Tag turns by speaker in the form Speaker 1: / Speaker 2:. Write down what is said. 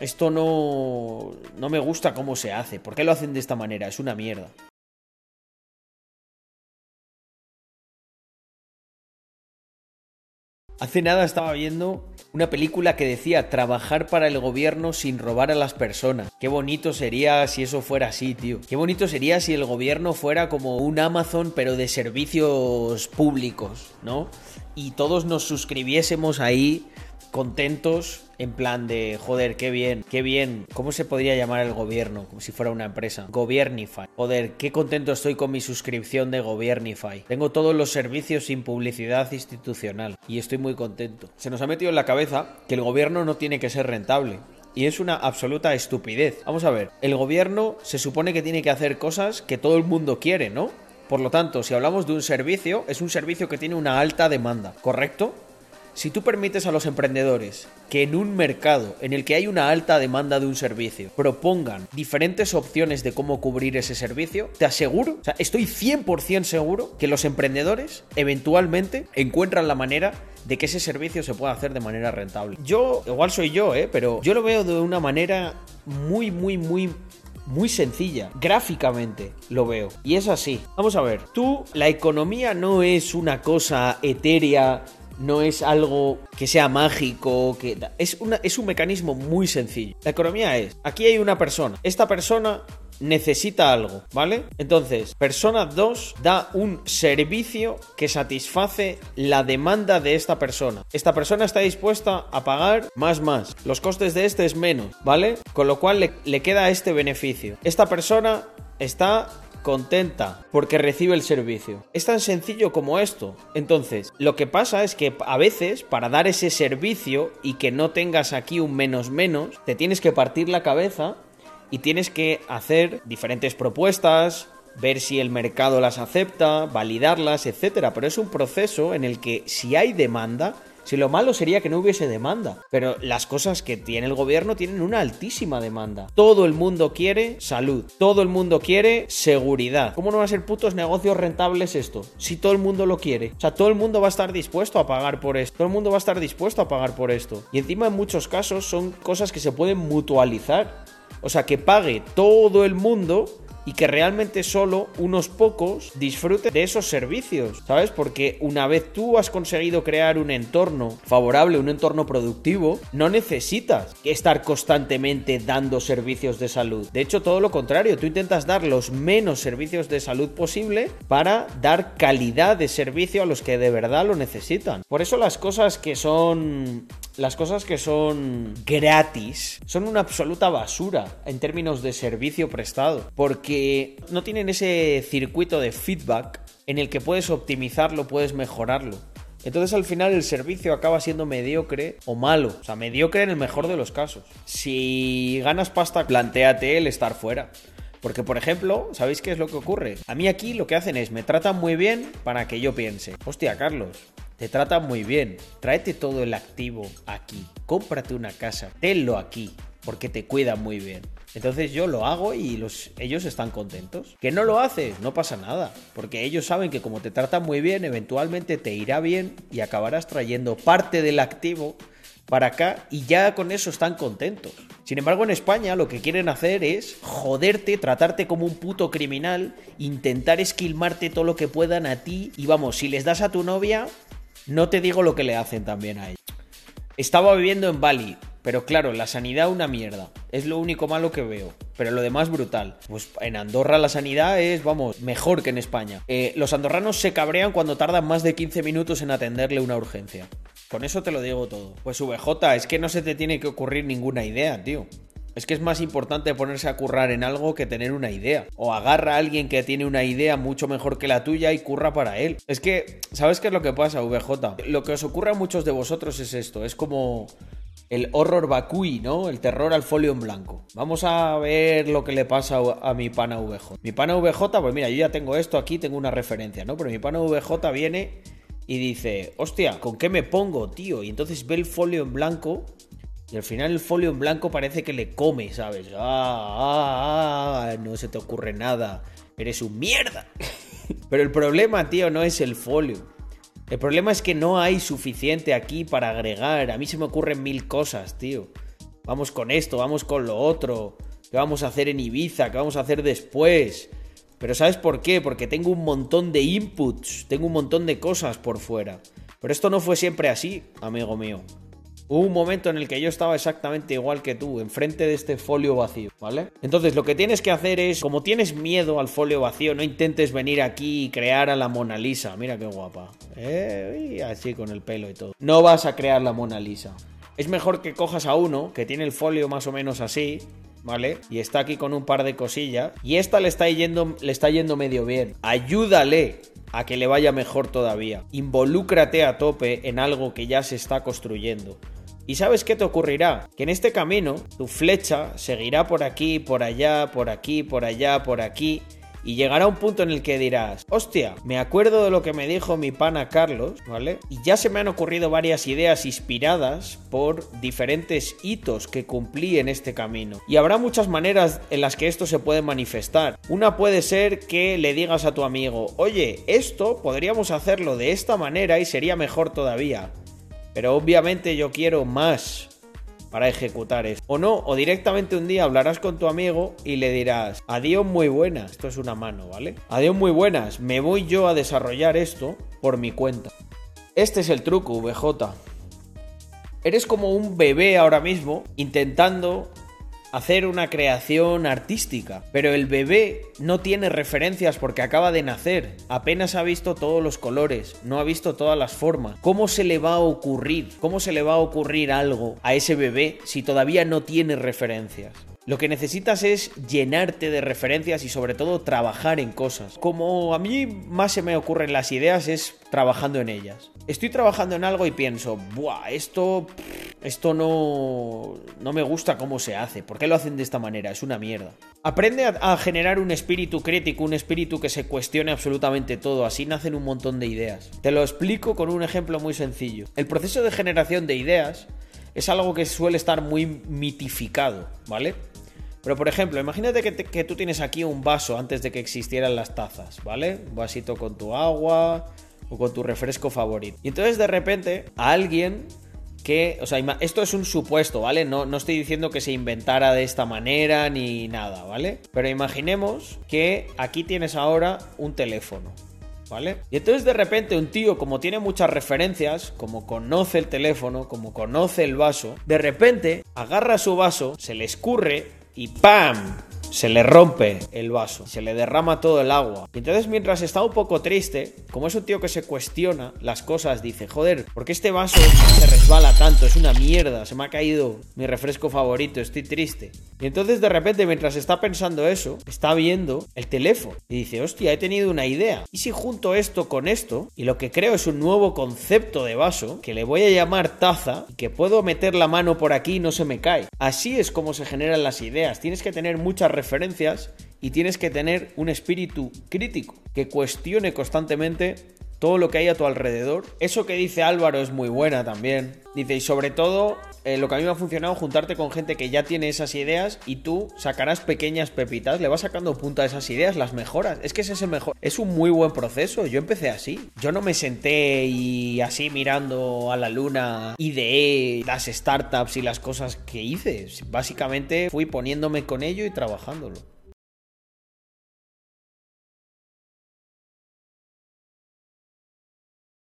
Speaker 1: Esto no, no me gusta cómo se hace. ¿Por qué lo hacen de esta manera? Es una mierda. Hace nada estaba viendo una película que decía trabajar para el gobierno sin robar a las personas. Qué bonito sería si eso fuera así, tío. Qué bonito sería si el gobierno fuera como un Amazon pero de servicios públicos, ¿no? Y todos nos suscribiésemos ahí contentos en plan de, joder, qué bien, qué bien. ¿Cómo se podría llamar el gobierno? Como si fuera una empresa. Gobiernify. Joder, qué contento estoy con mi suscripción de Gobiernify. Tengo todos los servicios sin publicidad institucional. Y estoy muy contento. Se nos ha metido en la cabeza que el gobierno no tiene que ser rentable. Y es una absoluta estupidez. Vamos a ver, el gobierno se supone que tiene que hacer cosas que todo el mundo quiere, ¿no? Por lo tanto, si hablamos de un servicio, es un servicio que tiene una alta demanda, ¿correcto? Si tú permites a los emprendedores que en un mercado en el que hay una alta demanda de un servicio propongan diferentes opciones de cómo cubrir ese servicio, te aseguro, o sea, estoy 100% seguro que los emprendedores eventualmente encuentran la manera de que ese servicio se pueda hacer de manera rentable. Yo, igual soy yo, ¿eh? pero yo lo veo de una manera muy, muy, muy muy sencilla. Gráficamente lo veo. Y es así. Vamos a ver. Tú, la economía no es una cosa etérea no es algo que sea mágico, que es, una, es un mecanismo muy sencillo. La economía es, aquí hay una persona, esta persona necesita algo, ¿vale? Entonces, persona 2 da un servicio que satisface la demanda de esta persona. Esta persona está dispuesta a pagar más más. Los costes de este es menos, ¿vale? Con lo cual le, le queda este beneficio. Esta persona está contenta porque recibe el servicio. Es tan sencillo como esto. Entonces, lo que pasa es que a veces para dar ese servicio y que no tengas aquí un menos menos, te tienes que partir la cabeza y tienes que hacer diferentes propuestas, ver si el mercado las acepta, validarlas, etcétera, pero es un proceso en el que si hay demanda, si lo malo sería que no hubiese demanda. Pero las cosas que tiene el gobierno tienen una altísima demanda. Todo el mundo quiere salud. Todo el mundo quiere seguridad. ¿Cómo no va a ser putos negocios rentables esto? Si todo el mundo lo quiere. O sea, todo el mundo va a estar dispuesto a pagar por esto. Todo el mundo va a estar dispuesto a pagar por esto. Y encima en muchos casos son cosas que se pueden mutualizar. O sea, que pague todo el mundo y que realmente solo unos pocos disfruten de esos servicios, ¿sabes? Porque una vez tú has conseguido crear un entorno favorable, un entorno productivo, no necesitas estar constantemente dando servicios de salud. De hecho, todo lo contrario, tú intentas dar los menos servicios de salud posible para dar calidad de servicio a los que de verdad lo necesitan. Por eso las cosas que son las cosas que son gratis son una absoluta basura en términos de servicio prestado, porque no tienen ese circuito de feedback en el que puedes optimizarlo, puedes mejorarlo. Entonces al final el servicio acaba siendo mediocre o malo. O sea, mediocre en el mejor de los casos. Si ganas pasta, planteate el estar fuera. Porque, por ejemplo, ¿sabéis qué es lo que ocurre? A mí aquí lo que hacen es me tratan muy bien para que yo piense. Hostia, Carlos, te tratan muy bien. Tráete todo el activo aquí. Cómprate una casa. Tenlo aquí. Porque te cuidan muy bien. Entonces yo lo hago y los, ellos están contentos. Que no lo haces, no pasa nada. Porque ellos saben que como te tratan muy bien, eventualmente te irá bien y acabarás trayendo parte del activo para acá y ya con eso están contentos. Sin embargo, en España lo que quieren hacer es joderte, tratarte como un puto criminal, intentar esquilmarte todo lo que puedan a ti y vamos, si les das a tu novia, no te digo lo que le hacen también a ella. Estaba viviendo en Bali, pero claro, la sanidad una mierda. Es lo único malo que veo. Pero lo demás brutal. Pues en Andorra la sanidad es, vamos, mejor que en España. Eh, los andorranos se cabrean cuando tardan más de 15 minutos en atenderle una urgencia. Con eso te lo digo todo. Pues VJ, es que no se te tiene que ocurrir ninguna idea, tío. Es que es más importante ponerse a currar en algo que tener una idea. O agarra a alguien que tiene una idea mucho mejor que la tuya y curra para él. Es que, ¿sabes qué es lo que pasa, VJ? Lo que os ocurre a muchos de vosotros es esto. Es como el horror vacui, ¿no? El terror al folio en blanco. Vamos a ver lo que le pasa a mi pana VJ. Mi pana VJ, pues mira, yo ya tengo esto aquí, tengo una referencia, ¿no? Pero mi pana VJ viene y dice, hostia, ¿con qué me pongo, tío? Y entonces ve el folio en blanco y al final el folio en blanco parece que le come, ¿sabes? Ah, ah, ah, no se te ocurre nada. Eres un mierda. Pero el problema, tío, no es el folio. El problema es que no hay suficiente aquí para agregar. A mí se me ocurren mil cosas, tío. vamos con esto, vamos con lo otro, qué vamos a hacer en Ibiza, qué vamos a hacer después. Pero ¿sabes por qué? Porque tengo un montón de inputs, tengo un montón de cosas por fuera. Pero esto no fue siempre así, amigo mío. Hubo un momento en el que yo estaba exactamente igual que tú, enfrente de este folio vacío, ¿vale? Entonces lo que tienes que hacer es, como tienes miedo al folio vacío, no intentes venir aquí y crear a la Mona Lisa. Mira qué guapa. ¿Eh? así con el pelo y todo. No vas a crear la Mona Lisa. Es mejor que cojas a uno que tiene el folio más o menos así, ¿vale? Y está aquí con un par de cosillas. Y esta le está yendo, le está yendo medio bien. Ayúdale a que le vaya mejor todavía. Involúcrate a tope en algo que ya se está construyendo. ¿Y sabes qué te ocurrirá? Que en este camino tu flecha seguirá por aquí, por allá, por aquí, por allá, por aquí. Y llegará un punto en el que dirás, hostia, me acuerdo de lo que me dijo mi pana Carlos, ¿vale? Y ya se me han ocurrido varias ideas inspiradas por diferentes hitos que cumplí en este camino. Y habrá muchas maneras en las que esto se puede manifestar. Una puede ser que le digas a tu amigo, oye, esto podríamos hacerlo de esta manera y sería mejor todavía. Pero obviamente yo quiero más para ejecutar eso. O no, o directamente un día hablarás con tu amigo y le dirás, adiós muy buenas, esto es una mano, ¿vale? Adiós muy buenas, me voy yo a desarrollar esto por mi cuenta. Este es el truco, VJ. Eres como un bebé ahora mismo intentando hacer una creación artística. Pero el bebé no tiene referencias porque acaba de nacer, apenas ha visto todos los colores, no ha visto todas las formas. ¿Cómo se le va a ocurrir? ¿Cómo se le va a ocurrir algo a ese bebé si todavía no tiene referencias? Lo que necesitas es llenarte de referencias y sobre todo trabajar en cosas. Como a mí más se me ocurren las ideas es trabajando en ellas. Estoy trabajando en algo y pienso, buah, esto esto no, no me gusta cómo se hace. ¿Por qué lo hacen de esta manera? Es una mierda. Aprende a, generar un espíritu crítico, un espíritu que se cuestione absolutamente todo. Así nacen un montón de ideas. Te lo explico con un ejemplo muy sencillo. El proceso de generación de ideas es algo que suele estar muy mitificado, ¿vale? Pero por ejemplo, imagínate que, que tú tienes aquí un vaso antes de que existieran las tazas, ¿vale? Un vasito con tu agua o con tu refresco favorito. Y entonces de repente a alguien que, o sea, esto es un supuesto, ¿vale? No, no estoy diciendo que se inventara de esta manera ni nada, ¿vale? Pero imaginemos que aquí tienes ahora un teléfono. ¿Vale? Y entonces de repente un tío, como tiene muchas referencias, como conoce el teléfono, como conoce el vaso, de repente agarra su vaso, se le escurre y ¡pam! Se le rompe el vaso, se le derrama todo el agua. Y entonces mientras está un poco triste, como es un tío que se cuestiona las cosas, dice, joder, ¿por qué este vaso se resbala tanto? Es una mierda, se me ha caído mi refresco favorito, estoy triste. Y entonces de repente mientras está pensando eso, está viendo el teléfono y dice, hostia, he tenido una idea. ¿Y si junto esto con esto, y lo que creo es un nuevo concepto de vaso, que le voy a llamar taza, y que puedo meter la mano por aquí y no se me cae? Así es como se generan las ideas. Tienes que tener muchas referencias y tienes que tener un espíritu crítico que cuestione constantemente todo lo que hay a tu alrededor. Eso que dice Álvaro es muy buena también. Dice, y sobre todo, eh, lo que a mí me ha funcionado, juntarte con gente que ya tiene esas ideas y tú sacarás pequeñas pepitas, le vas sacando punta a esas ideas, las mejoras. Es que ese es el mejor. Es un muy buen proceso. Yo empecé así. Yo no me senté y así mirando a la luna, ideé las startups y las cosas que hice. Básicamente fui poniéndome con ello y trabajándolo.